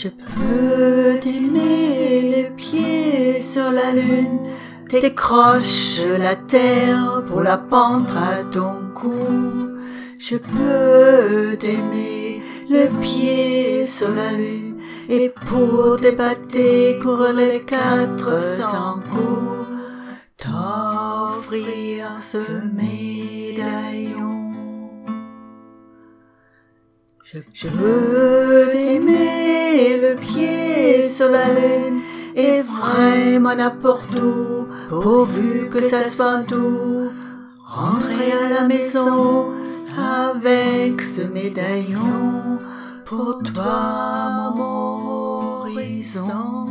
Je peux t'aimer le pied sur la lune, t'écroche la terre pour la pendre à ton cou. Je peux t'aimer le pied sur la lune, et pour t'épater courir les quatre cents coups, t'offrir ce médaillon. Je, veux t'aimer le pied sur la lune et vraiment n'importe où, pourvu que ça soit doux. Rentrer à la maison avec ce médaillon pour toi, mon horizon.